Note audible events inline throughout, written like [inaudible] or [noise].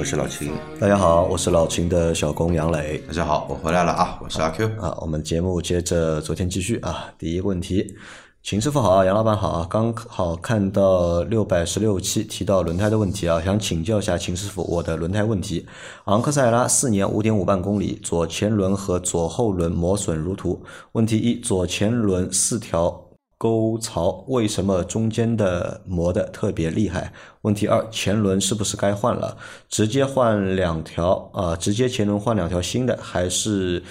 我是老秦。大家好，我是老秦的小工杨磊。大家好，我回来了啊，我是阿 Q 啊。我们节目接着昨天继续啊。第一个问题，秦师傅好啊，杨老板好啊。刚好看到六百十六期提到轮胎的问题啊，想请教一下秦师傅我的轮胎问题。昂克赛拉四年五点五万公里，左前轮和左后轮磨损如图。问题一，左前轮四条。沟槽为什么中间的磨的特别厉害？问题二，前轮是不是该换了？直接换两条啊？直接前轮换两条新的，还是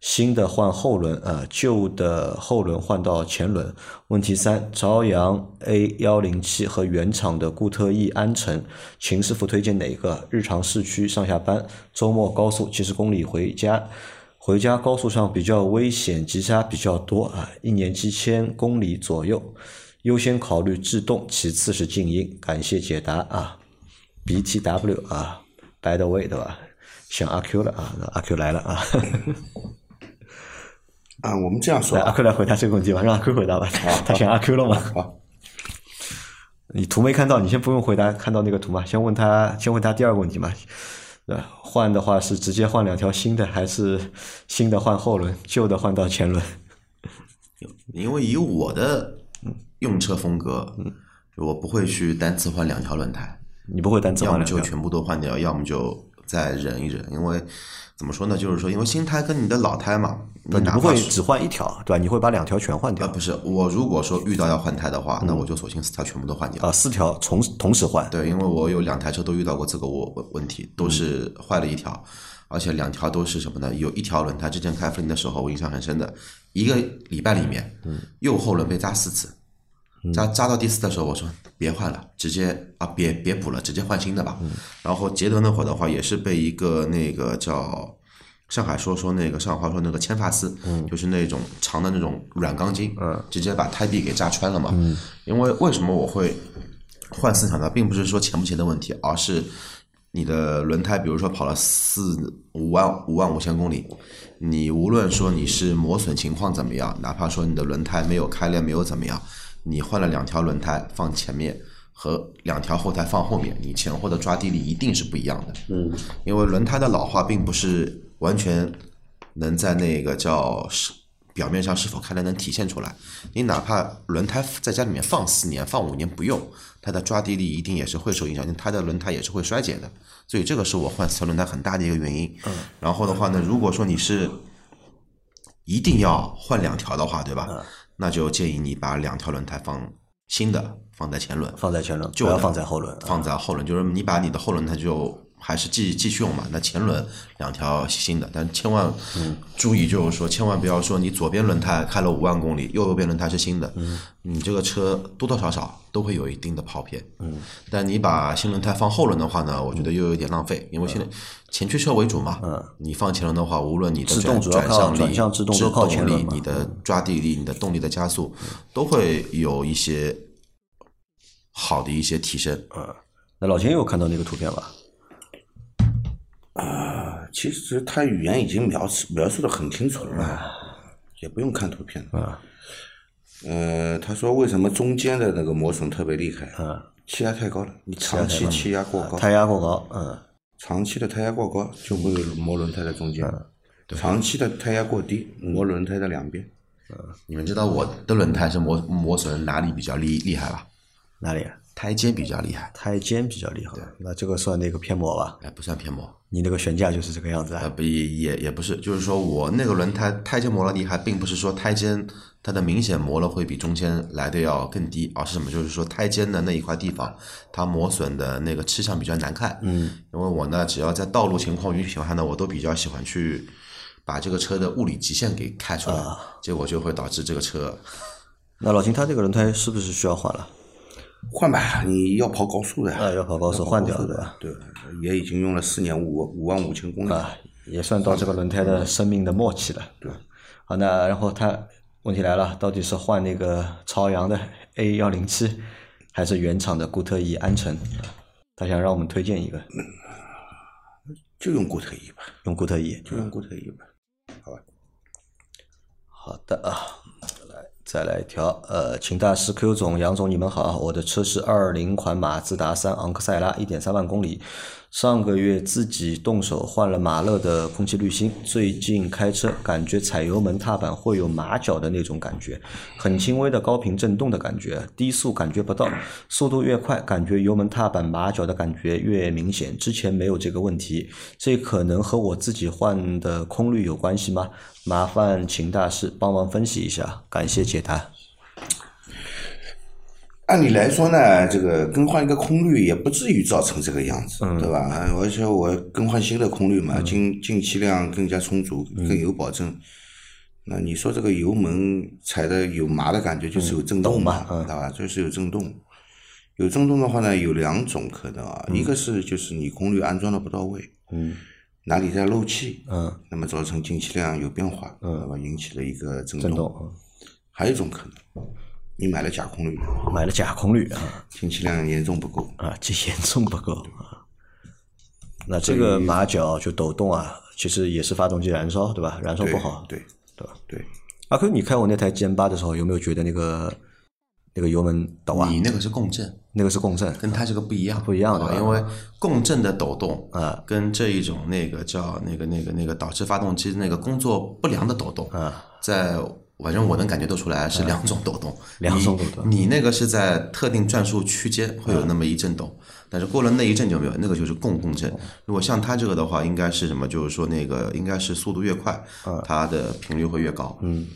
新的换后轮啊？旧的后轮换到前轮？问题三，朝阳 A 幺零七和原厂的固特异安城，秦师傅推荐哪个？日常市区上下班，周末高速七十公里回家。回家高速上比较危险，急刹比较多啊，一年七千公里左右，优先考虑制动，其次是静音。感谢解答啊，B T W 啊，By the way 对吧？想阿 Q 了啊，阿 Q 来了啊。[laughs] 啊，我们这样说，阿 Q 来回答这个问题吧，让阿 Q 回答吧。他选阿 Q 了吗？好，你图没看到，你先不用回答，看到那个图嘛，先问他，先问他第二个问题嘛。对，换的话是直接换两条新的，还是新的换后轮，旧的换到前轮？因为以我的用车风格，我不会去单次换两条轮胎。你不会单次换两条？要么就全部都换掉，要么就再忍一忍，因为。怎么说呢？就是说，因为新胎跟你的老胎嘛，你不会只换一条，对吧？你会把两条全换掉啊？不是，我如果说遇到要换胎的话，那我就索性四条全部都换掉。啊，四条同同时换？对，因为我有两台车都遇到过这个我问题，都是坏了一条，而且两条都是什么呢？有一条轮胎之前开福林的时候，我印象很深的，一个礼拜里面，右后轮被扎四次。扎扎到第四的时候，我说别换了，直接啊别别补了，直接换新的吧。然后捷德那会儿的话，也是被一个那个叫上海说说那个上海话说那个铅发丝，就是那种长的那种软钢筋，直接把胎壁给扎穿了嘛。因为为什么我会换四条呢？并不是说钱不钱的问题，而是你的轮胎，比如说跑了四五万五万五千公里，你无论说你是磨损情况怎么样，哪怕说你的轮胎没有开裂，没有怎么样。你换了两条轮胎放前面和两条后胎放后面，你前后的抓地力一定是不一样的。嗯，因为轮胎的老化并不是完全能在那个叫是表面上是否开来能体现出来。你哪怕轮胎在家里面放四年、放五年不用，它的抓地力一定也是会受影响，它的轮胎也是会衰减的。所以这个是我换四条轮胎很大的一个原因。嗯，然后的话呢，如果说你是一定要换两条的话，对吧？那就建议你把两条轮胎放新的放在前轮，放在前轮，就要放在后轮，放在后轮，就是你把你的后轮胎就。还是继继续用嘛？那前轮两条新的，但千万注意，就是说，千万不要说你左边轮胎开了五万公里，右边轮胎是新的，你这个车多多少少都会有一定的跑偏。嗯，但你把新轮胎放后轮的话呢，我觉得又有点浪费，因为现在前驱车为主嘛。嗯，你放前轮的话，无论你的转转向力、制动力、你的抓地力、你的动力的加速，都会有一些好的一些提升。嗯，那老秦有看到那个图片吧？啊，其实他语言已经描述描述的很清楚了嘛，也不用看图片啊。呃，他说为什么中间的那个磨损特别厉害？啊，气压太高了，你长期气压过高，胎压过高，嗯，长期的胎压过高就会磨轮胎的中间，长期的胎压过低磨轮胎的两边。嗯，你们知道我的轮胎是磨磨损哪里比较厉厉害吧？哪里？胎肩比较厉害，胎肩比较厉害，那这个算那个偏磨吧？哎，不算偏磨，你那个悬架就是这个样子啊？不也也也不是，就是说我那个轮胎胎肩磨了厉害，并不是说胎肩它的明显磨了会比中间来的要更低，而是什么？就是说胎肩的那一块地方，它磨损的那个吃相比较难看。嗯，因为我呢，只要在道路情况允许的话呢，我都比较喜欢去把这个车的物理极限给开出来，结果就会导致这个车。那老秦，他这个轮胎是不是需要换了？换吧，你要跑高速的。啊，要跑高速，换掉的。对，也已经用了四年五五万五千公里。啊，也算到这个轮胎的生命的末期了。对，好，那然后他问题来了，到底是换那个朝阳的 A 幺零七，还是原厂的固特异安城？他想让我们推荐一个，就用固特异吧，用固特异。就用固特异吧，好吧。好的啊，来再来一条，呃，请大师 Q 总、杨总，你们好，我的车是二零款马自达三昂克赛拉，一点三万公里，上个月自己动手换了马勒的空气滤芯，最近开车感觉踩油门踏板会有马脚的那种感觉，很轻微的高频震动的感觉，低速感觉不到，速度越快，感觉油门踏板马脚的感觉越明显，之前没有这个问题，这可能和我自己换的空滤有关系吗？麻烦秦大师帮忙分析一下，感谢解答。按理来说呢，这个更换一个空滤也不至于造成这个样子，对吧？而且我更换新的空滤嘛，进进气量更加充足，更有保证。那你说这个油门踩的有麻的感觉，就是有震动嘛，对吧？就是有震动。有震动的话呢，有两种可能啊，一个是就是你空滤安装的不到位，嗯哪里在漏气，嗯那么造成进气量有变化，那么？引起了一个震动。还有一种可能，你买了假空滤，买了假空滤啊 [laughs] 进气量严重不够。啊，这严重不够啊。那这个马脚就抖动啊，其实也是发动机燃烧，对吧？燃烧不好，对对吧？对，阿 Q，你开我那台 GM 八的时候，有没有觉得那个那个油门抖啊？你那个是共振，那个是共振，跟它这个不一样，不一样的啊因为共振的抖动啊，跟这一种那个叫那个那个那个导致发动机那个工作不良的抖动啊，在反正我能感觉得出来是两种抖动，[laughs] 两种抖动你你那个是在特定转速区间会有那么一阵动，但是过了那一阵就没有，那个就是共共振。如果像它这个的话，应该是什么？就是说那个应该是速度越快，它的频率会越高。嗯。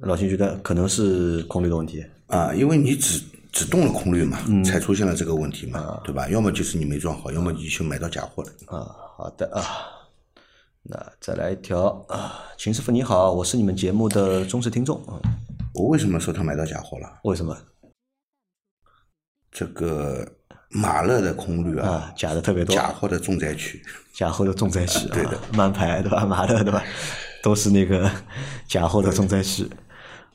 老秦觉得可能是空滤的问题，啊，因为你只只动了空滤嘛，嗯才出现了这个问题啊嘛，对吧？要么就是你没装好，要么你去买到假货了。啊，好的啊，那再来一条啊，秦师傅你好，我是你们节目的忠实听众啊，我为什么说他买到假货了？为什么这个马勒的空滤啊，啊？假的特别多，假货的重灾区。假货的重灾区，[laughs] 对的啊，慢牌对吧？马勒对吧？都是那个假货的重灾区。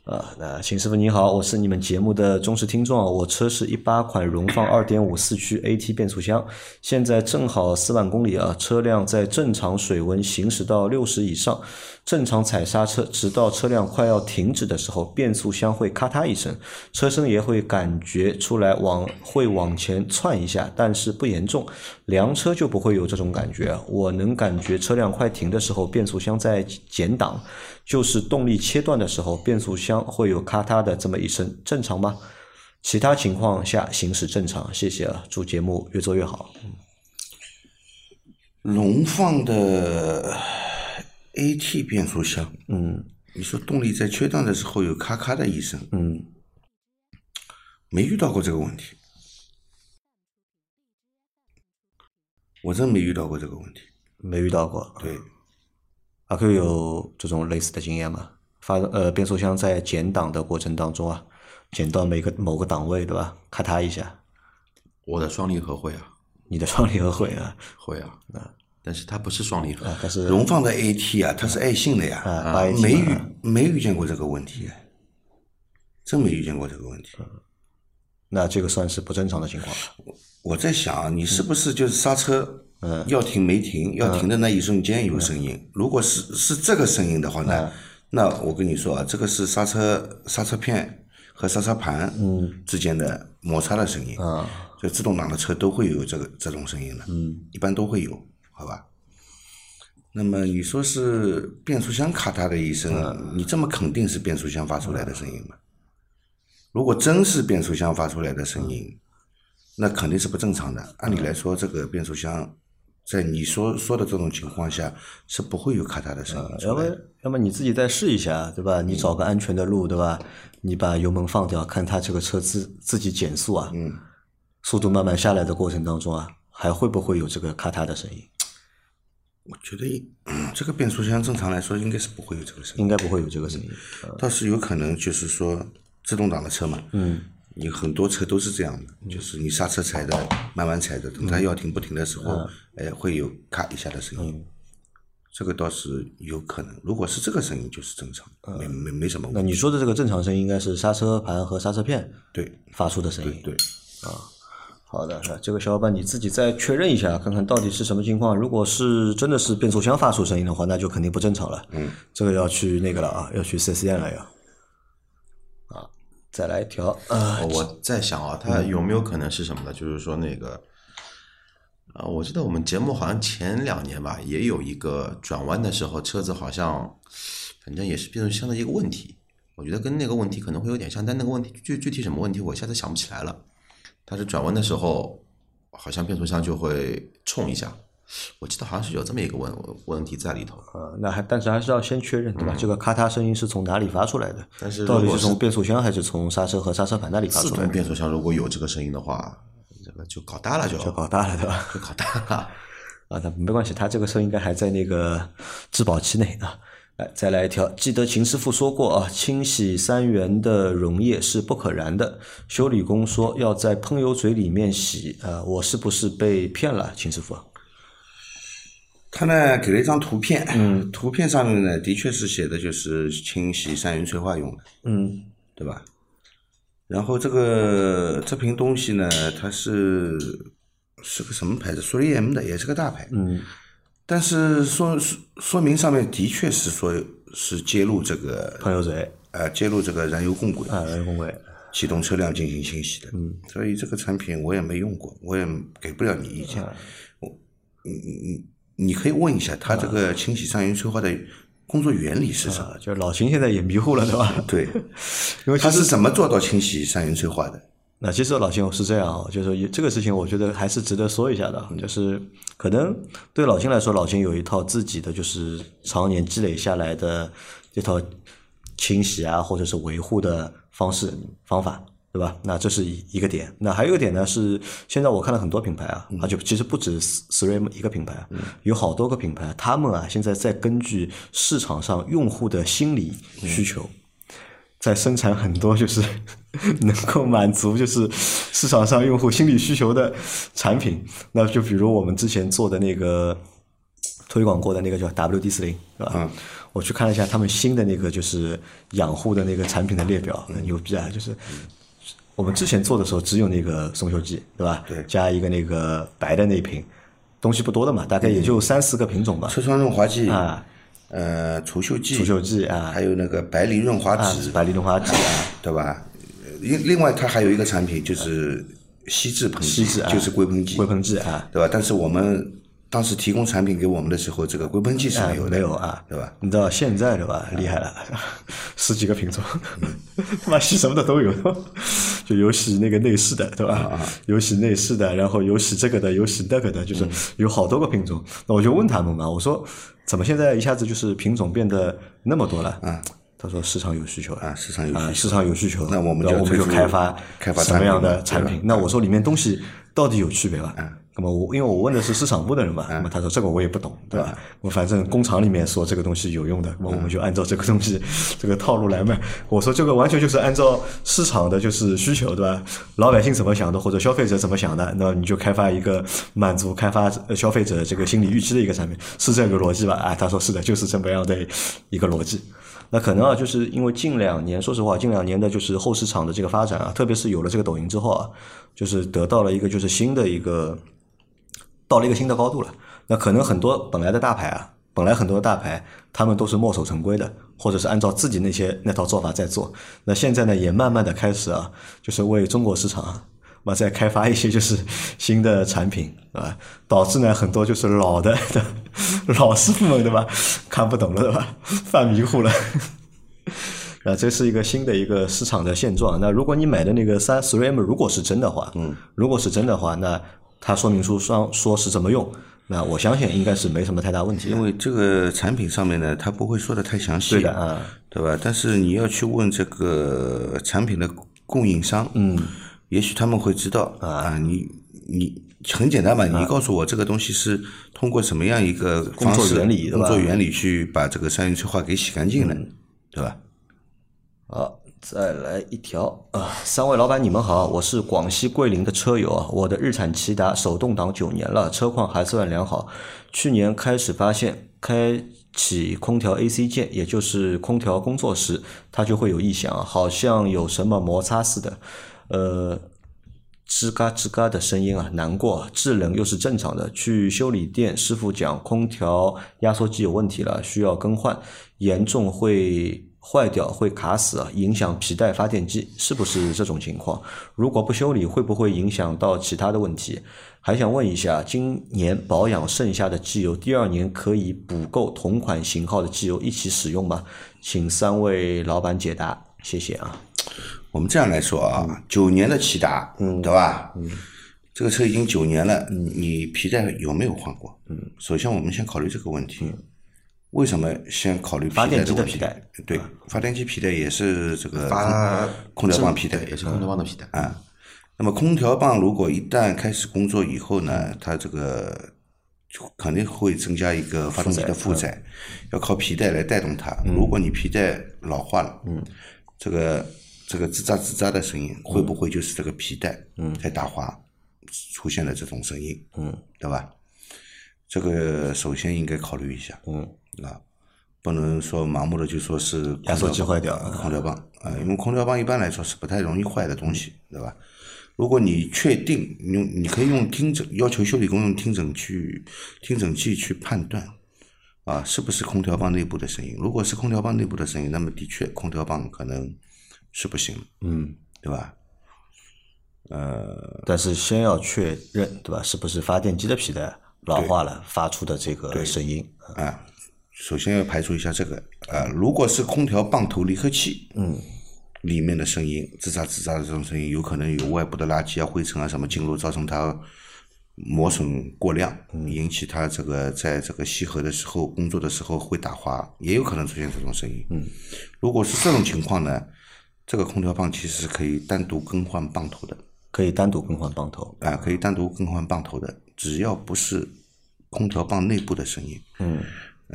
啊，那秦师傅你好，我是你们节目的忠实听众，我车是一八款荣放二点五四驱 AT 变速箱，现在正好四万公里啊，车辆在正常水温行驶到六十以上，正常踩刹车，直到车辆快要停止的时候，变速箱会咔嗒一声，车身也会感觉出来往会往前窜一下，但是不严重，凉车就不会有这种感觉。我能感觉车辆快停的时候，变速箱在减档，就是动力切断的时候，变速箱会有咔嗒的这么一声，正常吗？其他情况下行驶正常，谢谢啊，祝节目越做越好。龙放的 AT 变速箱，嗯你说动力在缺档的时候有咔咔的一声，嗯，没遇到过这个问题，我真没遇到过这个问题。没遇到过。对，阿 Q 有这种类似的经验吗？发呃变速箱在减档的过程当中啊，减到每个某个档位对吧？咔嗒一下，我的双离合会啊，你的双离合会啊会啊啊，但是它不是双离合，啊，但是荣放的 AT 啊，它是爱信的呀，啊没遇没遇见过这个问题，真没遇见过这个问题。那这个算是不正常的情况。我在想啊，你是不是就是刹车，嗯。要停没停，要停的那一瞬间有声音？如果是是这个声音的话嗯。呢，那我跟你说啊，这个是刹车刹车片和刹车盘之间的摩擦的声音。啊，就自动挡的车都会有这个这种声音的，嗯，一般都会有，好吧？那么你说是变速箱咔嗒的一声，嗯你这么肯定是变速箱发出来的声音吗？如果真是变速箱发出来的声音，那肯定是不正常的。按理来说，这个变速箱在你说说的这种情况下是不会有咔嗒的声音要么。要么你自己再试一下，对吧？你找个安全的路，对吧？你把油门放掉，看它这个车自自己减速啊，嗯，速度慢慢下来的过程当中啊，还会不会有这个咔嗒的声音？我觉得嗯这个变速箱正常来说应该是不会有这个声音。应该不会有这个声音。倒是有可能就是说自动挡的车嘛，嗯，你很多车都是这样的，就是你刹车踩的慢慢踩的，等它要停不停的时候，哎，会有咔一下的声音。这个倒是有可能，如果是这个声音就是正常，没没没什么问题。那你说的这个正常声音应该是刹车盘和刹车片对发出的声音。对，好的，那这个小伙伴你自己再确认一下，看看到底是什么情况。如果是真的是变速箱发出声音的话，那就肯定不正常了。嗯，这个要去那个了啊，要去四 S 店了要。啊，再来一条啊，哦我在想啊，它有没有可能是什么呢？就是说那个，啊，我记得我们节目好像前两年吧，也有一个转弯的时候，车子好像反正也是变速箱的一个问题。我觉得跟那个问题可能会有点像，但那个问题具具体什么问题，我一下子想不起来了。它是转弯的时候，好像变速箱就会冲一下。我记得好像是有这么一个问问题在里头。呃，那还但是还是要先确认对吧？这个咔嗒声音是从哪里发出来的？嗯但是到底是是从变速箱还是从刹车和刹车盘那里发出来的？动变速箱如果有这个声音的话，这个就搞大了就，就搞大了对吧？就搞大了。[laughs] 啊，那没关系，它这个车应该还在那个质保期内啊。来，再来一条，记得秦师傅说过啊，清洗三元的溶液是不可燃的。修理工说要在喷油嘴里面洗啊，我是不是被骗了，秦师傅？他呢给了一张图片，嗯，图片上面呢的确是写的就是清洗三元催化用的，嗯对吧？然后这个这瓶东西呢，它是是个什么牌子？苏利 M 的，也是个大牌。嗯但是说说说明上面的确是说是揭露这个喷油嘴呃揭露这个燃油共轨啊，燃油共轨。启动车辆进行清洗的。嗯，所以这个产品我也没用过，我也给不了你意见。我你你你你可以问一下它这个清洗三元催化的工作原理是什么？啊，就老秦现在也迷糊了，对吧？对，因为其实它是怎么做到清洗三元催化的？那其实老秦是这样啊，就是也这个事情，我觉得还是值得说一下的啊。就是可能对老秦来说，老秦有一套自己的就是常年积累下来的这套清洗啊，或者是维护的方式方法，对吧？那这是一一个点。那还有一个点呢，是现在我看了很多品牌啊，而且其实不止 SRAM 一个品牌啊，有好多个品牌，他们啊现在在根据市场上用户的心理需求。在生产很多就是 [laughs] 能够满足就是市场上用户心理需求的产品，那就比如我们之前做的那个推广过的那个叫 WD 四零，是吧？嗯我去看了一下他们新的那个就是养护的那个产品的列表，很牛逼啊！就是我们之前做的时候只有那个松秀剂，对吧？对加一个那个白的那一瓶，东西不多的嘛，大概也就三四个品种吧。车窗润滑剂啊，呃，除锈剂，除锈剂啊，还有那个白藜润滑啊脂，，白藜润滑脂啊，对吧？呃另另外，它还有一个产品就是锡制喷剂，锡制啊就是硅喷剂，硅喷剂啊，对吧？但是我们当时提供产品给我们的时候，这个硅喷剂是没有的，没有啊，对吧？你知道现在对吧？厉害了，十几个品种，[laughs] 他妈洗什么的都有，[laughs] 就有洗那个内饰的，对吧？有洗内饰的，然后有洗这个的，有洗那个的，就是有好多个品种。那我就问他们嘛，我说怎么现在一下子就是品种变得那么多了？啊他说市场有需求啊市场有需求啊市场有需求，那我们就开发开发什么样的产品嘛？产品那我说里面东西到底有区别吧？那么我因为我问的是市场部的人嘛，那么他说这个我也不懂，对吧？我反正工厂里面说这个东西有用的，那么我们就按照这个东西 [laughs] 这个套路来卖。我说这个完全就是按照市场的就是需求，对吧？老百姓怎么想的，或者消费者怎么想的，那你就开发一个满足开发呃消费者这个心理预期的一个产品，是这个逻辑吧？啊，他说是的，就是这么样的一个逻辑。那可能啊，就是因为近两年，说实话，近两年的就是后市场的这个发展啊，特别是有了这个抖音之后啊，就是得到了一个就是新的一个到了一个新的高度了。那可能很多本来的大牌啊，本来很多大牌他们都是墨守成规的，或者是按照自己那些那套做法在做。那现在呢，也慢慢的开始啊，就是为中国市场啊。嘛，再开发一些就是 [laughs] 新的产品啊，导致呢很多就是老的 [laughs] 老师傅们对吧，看不懂了对吧，犯迷糊了。啊，这是一个新的一个市场的现状。那如果你买的那个三 3M 如果是真的话，嗯，如果是真的话，那它说明书上说是怎么用，那我相信应该是没什么太大问题。因为这个产品上面呢，它不会说的太详细，对的啊，对吧？但是你要去问这个产品的供应商，嗯，也许他们会知道啊，你你很简单嘛，你告诉我这个东西是通过什么样一个工作原理工作原理去把这个三元催化给洗干净的，对吧？好，再来一条啊！三位老板，你们好，我是广西桂林的车友啊。我的日产骐达手动挡九年了，车况还算良好。去年开始发现开启空调 AC 键，也就是空调工作时，它就会有异响，好像有什么摩擦似的，呃，吱嘎吱嘎的声音啊，难过。制冷又是正常的，去修理店，师傅讲空调压缩机有问题了，需要更换，严重会。坏掉会卡死啊，影响皮带发电机，是不是这种情况？如果不修理，会不会影响到其他的问题？还想问一下，今年保养剩下的机油，第二年可以补够同款型号的机油一起使用吗？请三位老板解答，谢谢啊。我们这样来说啊，九年的骐达，嗯，对吧？嗯，这个车已经九年了，你皮带有没有换过？嗯，首先我们先考虑这个问题。为什么先考虑发电机的皮带？对，发电机皮带也是这个发空调棒皮带，也是空调棒的皮带啊。那么空调棒如果一旦开始工作以后呢，它这个就肯定会增加一个发动机的负载，要靠皮带来带动它。如果你皮带老化了，嗯，这个这个吱喳吱喳的声音，会不会就是这个皮带在打滑出现了这种声音？嗯，对吧？这个首先应该考虑一下。嗯。啊，不能说盲目的就说是压缩机坏掉，空调棒啊，因为空调棒一般来说是不太容易坏的东西，对吧？如果你确定用，你可以用听诊要求修理工用听诊去听诊器去判断，啊，是不是空调棒内部的声音？如果是空调棒内部的声音，那么的确空调棒可能是不行，嗯，对吧？呃，但是先要确认，对吧？是不是发电机的皮带老化了发出的这个声音啊？首先要排除一下这个，呃，如果是空调棒头离合器，嗯，里面的声音吱喳吱喳的这种声音，有可能有外部的垃圾啊、灰尘啊什么进入，造成它磨损过量，引起它这个在这个吸合的时候工作的时候会打滑，也有可能出现这种声音。嗯，如果是这种情况呢，这个空调棒其实是可以单独更换棒头的，可以单独更换棒头，啊，可以单独更换棒头的，只要不是空调棒内部的声音，嗯。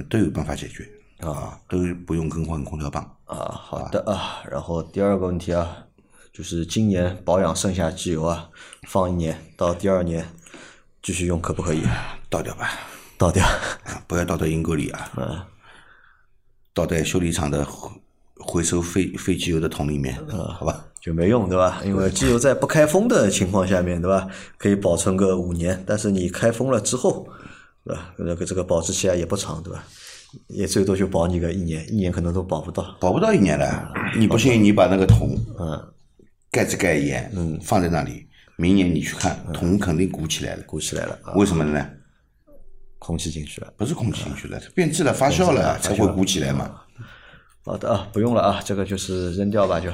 都有办法解决啊，都不用更换空调棒啊。好的啊，然后第二个问题啊，就是今年保养剩下机油啊，放一年到第二年继续用可不可以？倒掉吧，倒掉，不要倒到阴沟里啊。嗯，倒在修理厂的回收废废机油的桶里面，好吧？就没用对吧？因为机油在不开封的情况下面对吧，可以保存个五年，但是你开封了之后。对吧？那个这个保质期啊也不长，对吧？也最多就保你个一年，一年可能都保不到，保不到一年了。你不信，你把那个桶，嗯，盖子盖严，嗯，放在那里，明年你去看，桶肯定鼓起来了，鼓起来了。为什么呢？空气进去了，不是空气进去了，它变质了，发酵了才会鼓起来嘛。好的啊，不用了啊，这个就是扔掉吧就。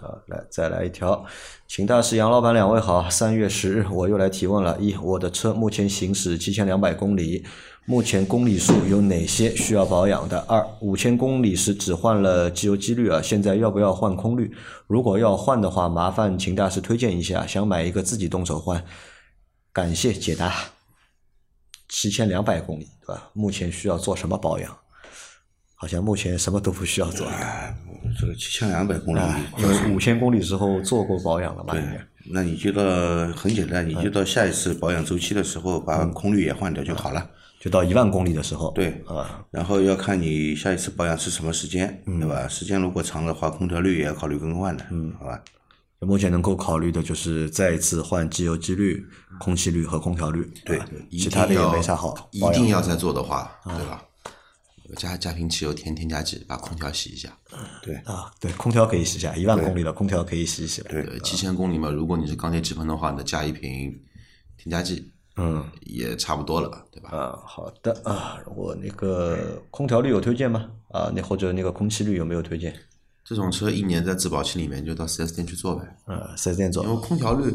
啊，来再来一条，秦大师、杨老板两位好。三月十日，我又来提问了。一，我的车目前行驶七千两百公里，目前公里数有哪些需要保养的？二，五千公里时只换了机油机滤啊，现在要不要换空滤？如果要换的话，麻烦秦大师推荐一下，想买一个自己动手换。感谢解答。七千两百公里，对吧？目前需要做什么保养？好像目前什么都不需要做。这个七千两百公里，因为五千公里之后做过保养了吧。对，那你就到很简单，你就到下一次保养周期的时候把空滤也换掉就好了。就到一万公里的时候。对，啊，然后要看你下一次保养是什么时间，对吧？时间如果长的话，空调滤也要考虑更换的，嗯，好吧？目前能够考虑的就是再一次换机油机滤、空气滤和空调滤。对，其他的也没啥好。一定要再做的话，对吧？加加瓶汽油添添加剂，把空调洗一下。对啊，对，空调可以洗一下，一万公里的，空调可以洗一洗。对，七千公里嘛，如果你是钢铁直喷的话，那加一瓶添加剂，嗯，也差不多了，对吧？啊，好的啊，我那个空调滤有推荐吗？啊，那或者那个空气滤有没有推荐？这种车一年在质保期里面就到四 S 店去做呗。嗯，四 S 店做。因为空调滤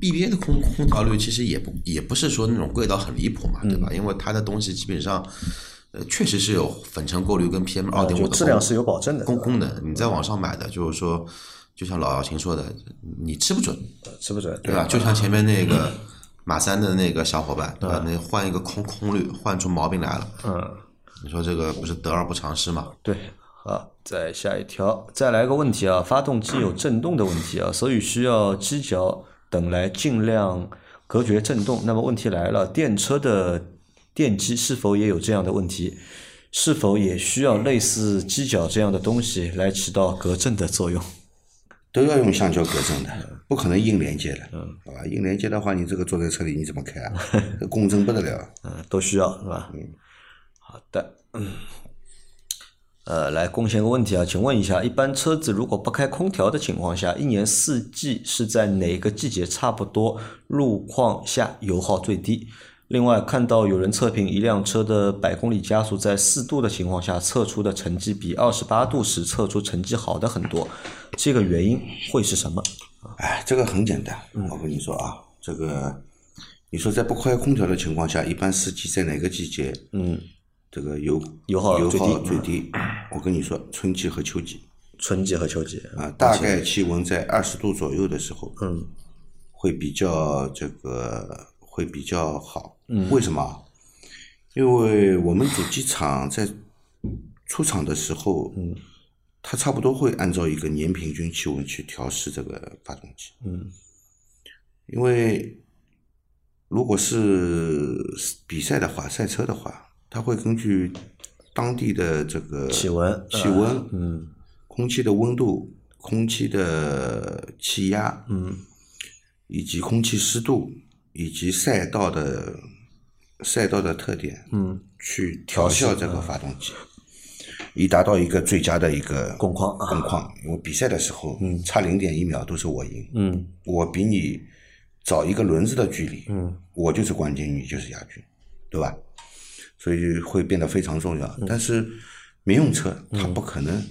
，BBA 的空空调滤其实也不也不是说那种贵到很离谱嘛，对吧？因为它的东西基本上。呃，确实是有粉尘过滤跟 PM 二点五的质量是有保证的功功能。你在网上买的，就是说，就像老姚琴说的，你吃不准，吃不准，对吧？就像前面那个 [clears throat] 马三的那个小伙伴，对吧？那换一个空空滤，换出毛病来了。嗯，你说这个不是得而不偿失吗？对，好，再下一条，再来个问题啊，发动机有震动的问题啊，所以需要机脚等来尽量隔绝震动。那么问题来了，电车的电机是否也有这样的问题？是否也需要类似犄角这样的东西来起到隔震的作用？都要用橡胶隔震的，不可能硬连接的，好吧？硬连接的话，你这个坐在车里你怎么开啊？[laughs] 共振不得了。嗯，都需要是吧？嗯，好的，嗯，呃，来贡献个问题啊，请问一下，一般车子如果不开空调的情况下，一年四季是在哪个季节差不多路况下油耗最低？另外，看到有人测评一辆车的百公里加速在四度的情况下测出的成绩比二十八度时测出成绩好的很多，这个原因会是什么？哎，这个很简单，我跟你说啊，这个你说在不开空调的情况下，一般司机在哪个季节？嗯，这个油油耗油耗最低最低。我跟你说，春季和秋季春季和秋季啊，大概气温在二十度左右的时候，嗯，会比较这个会比较好。嗯。为什么？因为我们主机厂在出厂的时候，嗯，它差不多会按照一个年平均气温去调试这个发动机。嗯，因为如果是比赛的话，赛车的话，它会根据当地的这个气温气温，嗯。空气的温度、空气的气压，嗯。以及空气湿度，以及赛道的赛道的特点，嗯，去调校这个发动机，以达到一个最佳的一个工况啊工况。因为比赛的时候，嗯。差零点一秒都是我赢，嗯。我比你早一个轮子的距离，嗯，我就是冠军，你就是亚军，对吧？所以会变得非常重嗯。要。但是民用车它不可能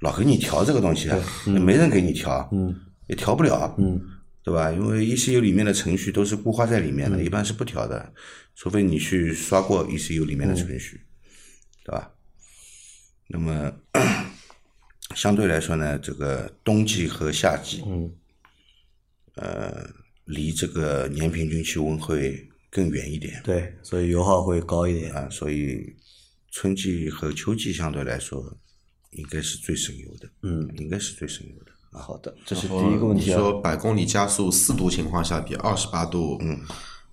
老给你调这个东西啊，也没人给你调，嗯，也调不了，嗯，对吧？因为 ECU 里面的程序都是固化在里面的，一般是不调的，除非你去刷过 ECU 里面的程序，对吧？那么相对来说呢，这个冬季和夏季，嗯，呃，离这个年平均气温会更远一点对，所以油耗会高一点。啊，所以春季和秋季相对来说应该是最省油的，嗯，应该是最省油的。好的，这是第一个问题啊。你说百公里加速四度情况下比二十八度，嗯，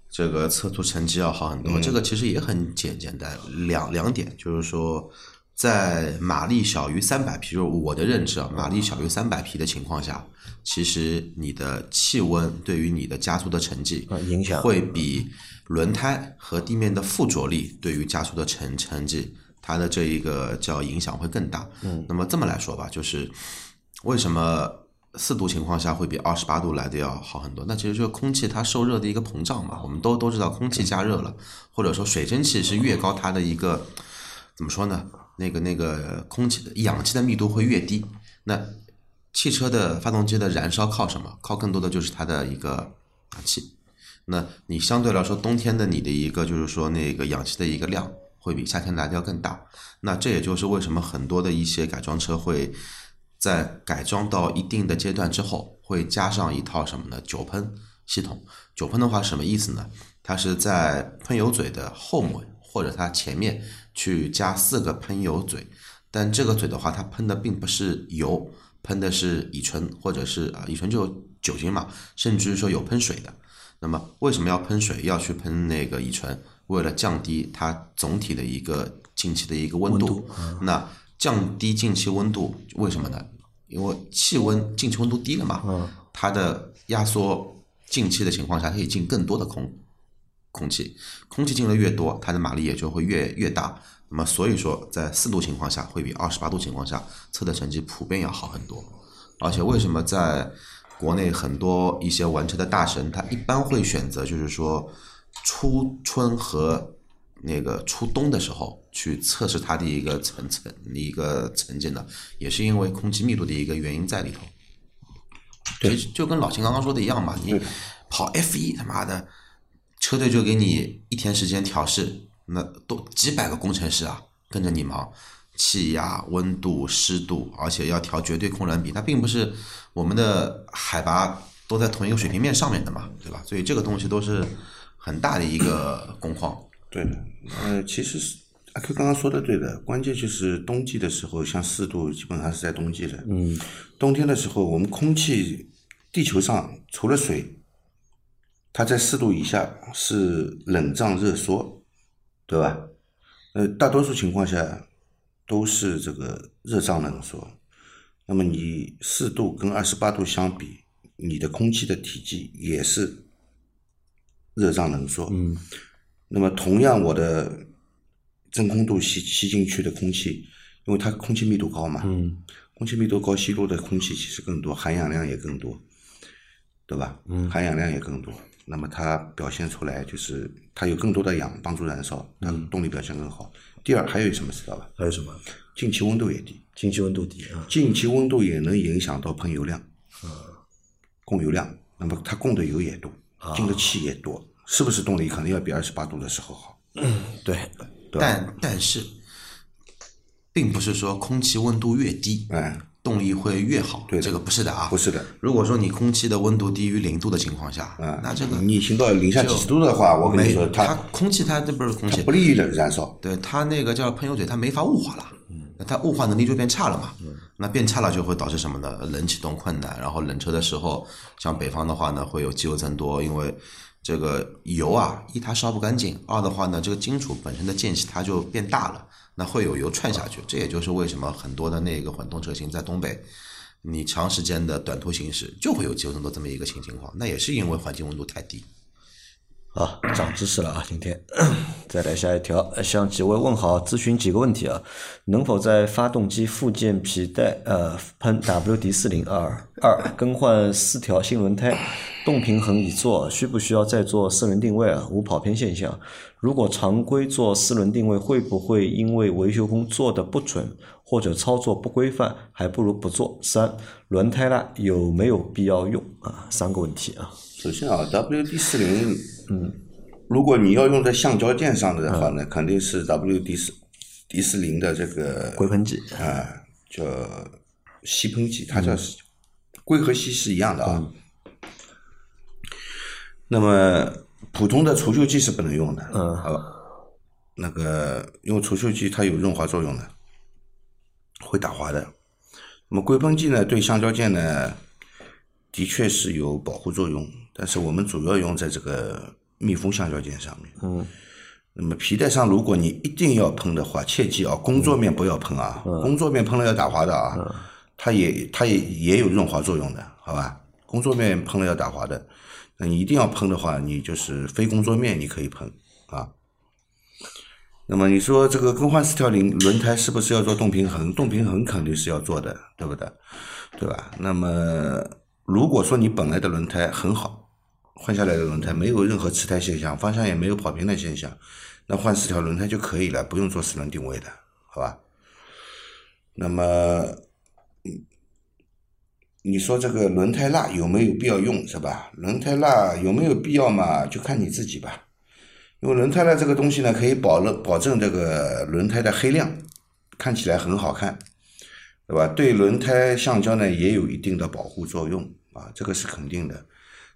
这个测速成绩要好很多。这个其实也很简简单，两两点就是说，在马力小于三百匹，就是我的认知啊，马力小于三百匹的情况下，其实你的气温对于你的加速的成绩啊影响会比轮胎和地面的附着力对于加速的成成绩，它的这一个叫影响会更大。嗯，那么这么来说吧，就是为什么四度情况下会比二十八度来的要好很多？那其实就是空气它受热的一个膨胀嘛。我们都都知道，空气加热了，或者说水蒸气是越高，它的一个怎么说呢？那个那个空气的氧气的密度会越低。那汽车的发动机的燃烧靠什么？靠更多的就是它的一个氧气。那你相对来说，冬天的你的一个就是说那个氧气的一个量会比夏天来的要更大。那这也就是为什么很多的一些改装车会在改装到一定的阶段之后，会加上一套什么呢？酒喷系统。酒喷的话什么意思呢？它是在喷油嘴的后面或者它前面去加四个喷油嘴，但这个嘴的话，它喷的并不是油，喷的是乙醇或者是啊乙醇就酒精嘛，甚至于说有喷水的。那么为什么要喷水？要去喷那个乙醇？为了降低它总体的一个进气的一个温度。那降低进气温度为什么呢？因为气温进气温度低了嘛，它的压缩进气的情况下，它可以进更多的空空气，空气进的越多，它的马力也就会越越大。那么所以说，在四度情况下会比二十八度情况下测的成绩普遍要好很多。而且为什么在国内很多一些玩车的大神，他一般会选择就是说初春和那个初冬的时候去测试它的一个层层一个成绩呢，也是因为空气密度的一个原因在里头。其实就跟老秦刚刚说的一样嘛，你跑 F 一他妈的，车队就给你一天时间调试，那都几百个工程师啊跟着你忙，气压、温度、湿度，而且要调绝对空燃比，它并不是我们的海拔都在同一个水平面上面的嘛，对吧？所以这个东西都是很大的一个工况。对的，呃，其实是阿 Q 刚刚说的对的，关键就是冬季的时候，像四度基本上是在冬季的。嗯。冬天的时候，我们空气地球上除了水，它在四度以下是冷胀热缩，对吧？呃，大多数情况下都是这个热胀冷缩。那么你四度跟二十八度相比，你的空气的体积也是热胀冷缩。嗯。那么同样，我的真空度吸吸进去的空气，因为它空气密度高嘛，嗯，空气密度高，吸入的空气其实更多，含氧量也更多，对吧？嗯，含氧量也更多，那么它表现出来就是它有更多的氧帮助燃烧，它动力表现更好。第二还有什么知道吧？还有什么？进气温度也低，进气温度低啊，进气温度也能影响到喷油量，供油量，那么它供的油也多，进的气也多。是不是动力可能要比二十八度的时候好？嗯对，但但是，并不是说空气温度越低，哎，动力会越好。对，这个不是的啊，不是的。如果说你空气的温度低于零度的情况下，嗯，那这个你行到零下几十度的话，我跟你说，它空气它这不是空气不利于燃烧，对它那个叫喷油嘴，它没法雾化了，那它雾化能力就变差了嘛。那变差了就会导致什么呢？冷启动困难，然后冷车的时候，像北方的话呢，会有机油增多，因为。这个油啊，一它烧不干净，二的话呢，这个金属本身的间隙它就变大了，那会有油串下去。这也就是为什么很多的那个混动车型在东北，你长时间的短途行驶就会有机油增多这么一个情情况，那也是因为环境温度太低。好，长知识了啊！今天再来下一条，向几位问好，咨询几个问题啊？能否在发动机附件皮带呃喷 WD 四零二二更换四条新轮胎？动平衡已做，需不需要再做四轮定位啊？无跑偏现象。如果常规做四轮定位，会不会因为维修工做的不准或者操作不规范，还不如不做？三轮胎蜡有没有必要用啊？三个问题啊。首先啊，WD 四零，嗯，如果你要用在橡胶件上的话呢，肯定是 WD 四 D 四零的这个硅喷剂啊，叫吸喷剂，它叫硅和吸是一样的啊。那么普通的除锈剂是不能用的，嗯，好，那个因为除锈剂它有润滑作用的，会打滑的。那么硅喷剂呢，对橡胶件呢，的确是有保护作用。但是我们主要用在这个密封橡胶件上面。嗯，那么皮带上，如果你一定要喷的话，切记啊，工作面不要喷啊，工作面喷了要打滑的啊。它也它也也有润滑作用的，好吧？工作面喷了要打滑的，那你一定要喷的话，你就是非工作面你可以喷啊。那么你说这个更换四条轮轮胎是不是要做动平衡？动平衡肯定是要做的，对不对？对吧？那么如果说你本来的轮胎很好。换下来的轮胎没有任何吃胎现象，方向也没有跑偏的现象，那换四条轮胎就可以了，不用做四轮定位的，好吧？那么，嗯，你说这个轮胎蜡有没有必要用，是吧？轮胎蜡有没有必要嘛？就看你自己吧。因为轮胎蜡这个东西呢，可以保了保证这个轮胎的黑亮，看起来很好看，对吧？对轮胎橡胶呢也有一定的保护作用啊，这个是肯定的。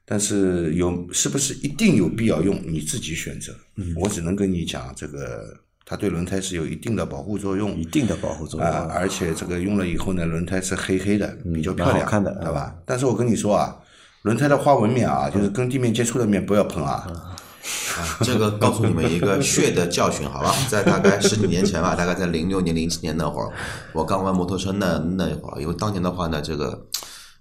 但是有是不是一定有必要用？你自己选择。我只能跟你讲，这个它对轮胎是有一定的保护作用，一定的保护作用啊！而且这个用了以后呢，轮胎是黑黑的，比较漂亮，看的，对吧？但是我跟你说啊，轮胎的花纹面啊，就是跟地面接触的面不要碰啊！啊，这个告诉你们一个 [laughs] 血的教训，好吧？在大概十几年前吧，大概在零六年、零七年那会儿，我刚玩摩托车那那会儿，因为当年的话呢，这个。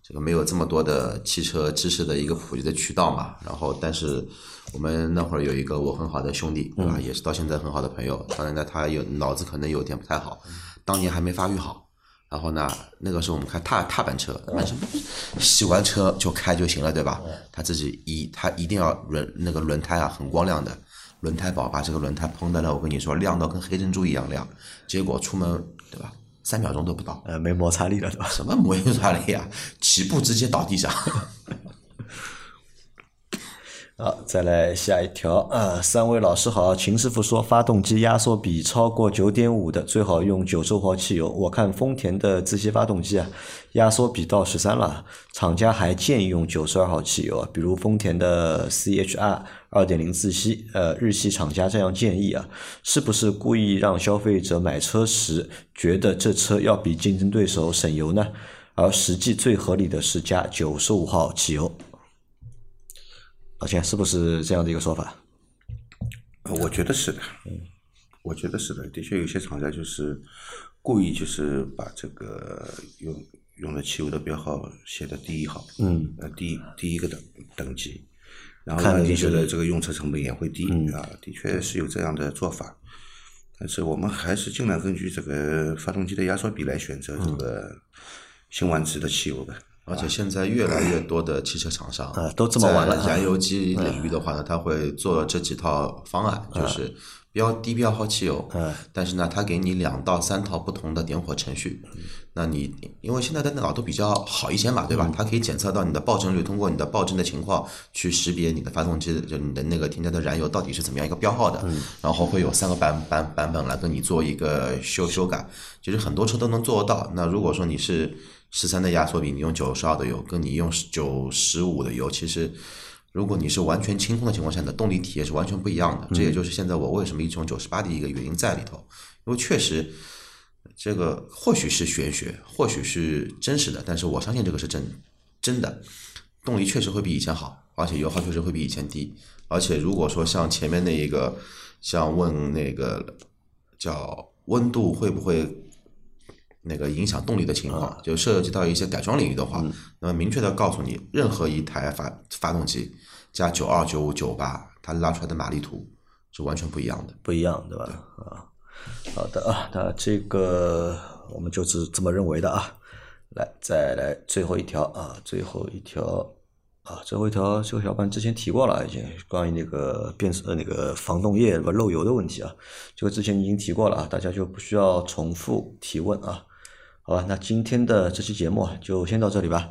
这个没有这么多的汽车知识的一个普及的渠道嘛，然后但是我们那会儿有一个我很好的兄弟，对吧？也是到现在很好的朋友。当然呢，他有脑子可能有点不太好，当年还没发育好。然后呢，那个时候我们开踏踏板车，板车洗完车就开就行了，对吧？他自己一他一定要轮那个轮胎啊，很光亮的轮胎宝，把这个轮胎喷的呢，我跟你说亮到跟黑珍珠一样亮。结果出门，对吧？三秒钟都不到，呃，没摩擦力了，对吧？什么摩擦力啊？起步直接倒地上。[laughs] 好，再来下一条啊！三位老师好，秦师傅说发动机压缩比超过九点五的最好用九十五号汽油。我看丰田的自吸发动机啊，压缩比到十三了，厂家还建议用九十二号汽油啊。比如丰田的 CHR 二点零自吸，呃，日系厂家这样建议啊，是不是故意让消费者买车时觉得这车要比竞争对手省油呢？而实际最合理的是加九十五号汽油。老钱是不是这样的一个说法？我觉得是的，嗯，我觉得是的，的确有些厂家就是故意就是把这个用用的汽油的标号写的第一号，嗯，呃，第第一个等等级，然后呢你觉得这个用车成本也会低啊，的确是有这样的做法，但是我们还是尽量根据这个发动机的压缩比来选择这个辛烷值的汽油的。而且现在越来越多的汽车厂商啊，都这么玩了。燃油机领域的话呢，他会做这几套方案，就是标低标号汽油，嗯但是呢，它给你两到三套不同的点火程序。那你因为现在的电脑都比较好一些嘛，对吧？它可以检测到你的爆震率，通过你的爆震的情况去识别你的发动机，就你的那个添加的燃油到底是怎么样一个标号的。然后会有三个版版版本来跟你做一个修修改，其实很多车都能做得到。那如果说你是十三的压缩比，你用九十二的油，跟你用九十五的油，其实如果你是完全清空的情况下，你的动力体验是完全不一样的。这也就是现在我为什么一直用九十八的一个原因在里头，因为确实这个或许是玄学，或许是真实的，但是我相信这个是真真的，动力确实会比以前好，而且油耗确实会比以前低。而且如果说像前面那一个，像问那个叫温度会不会？那个影响动力的情况，就涉及到一些改装领域的话，那么明确的告诉你，任何一台发发动机加九二、九五、九八，它拉出来的马力图是完全不一样的，不一样，对吧？啊，好的啊，那这个我们就是这么认为的啊。来，再来最后一条啊，最后一条啊，最后一条，这个小伙伴之前提过了，已经关于那个变色那个防冻液不漏油的问题啊，这个之前已经提过了啊，大家就不需要重复提问啊。好吧，那今天的这期节目就先到这里吧。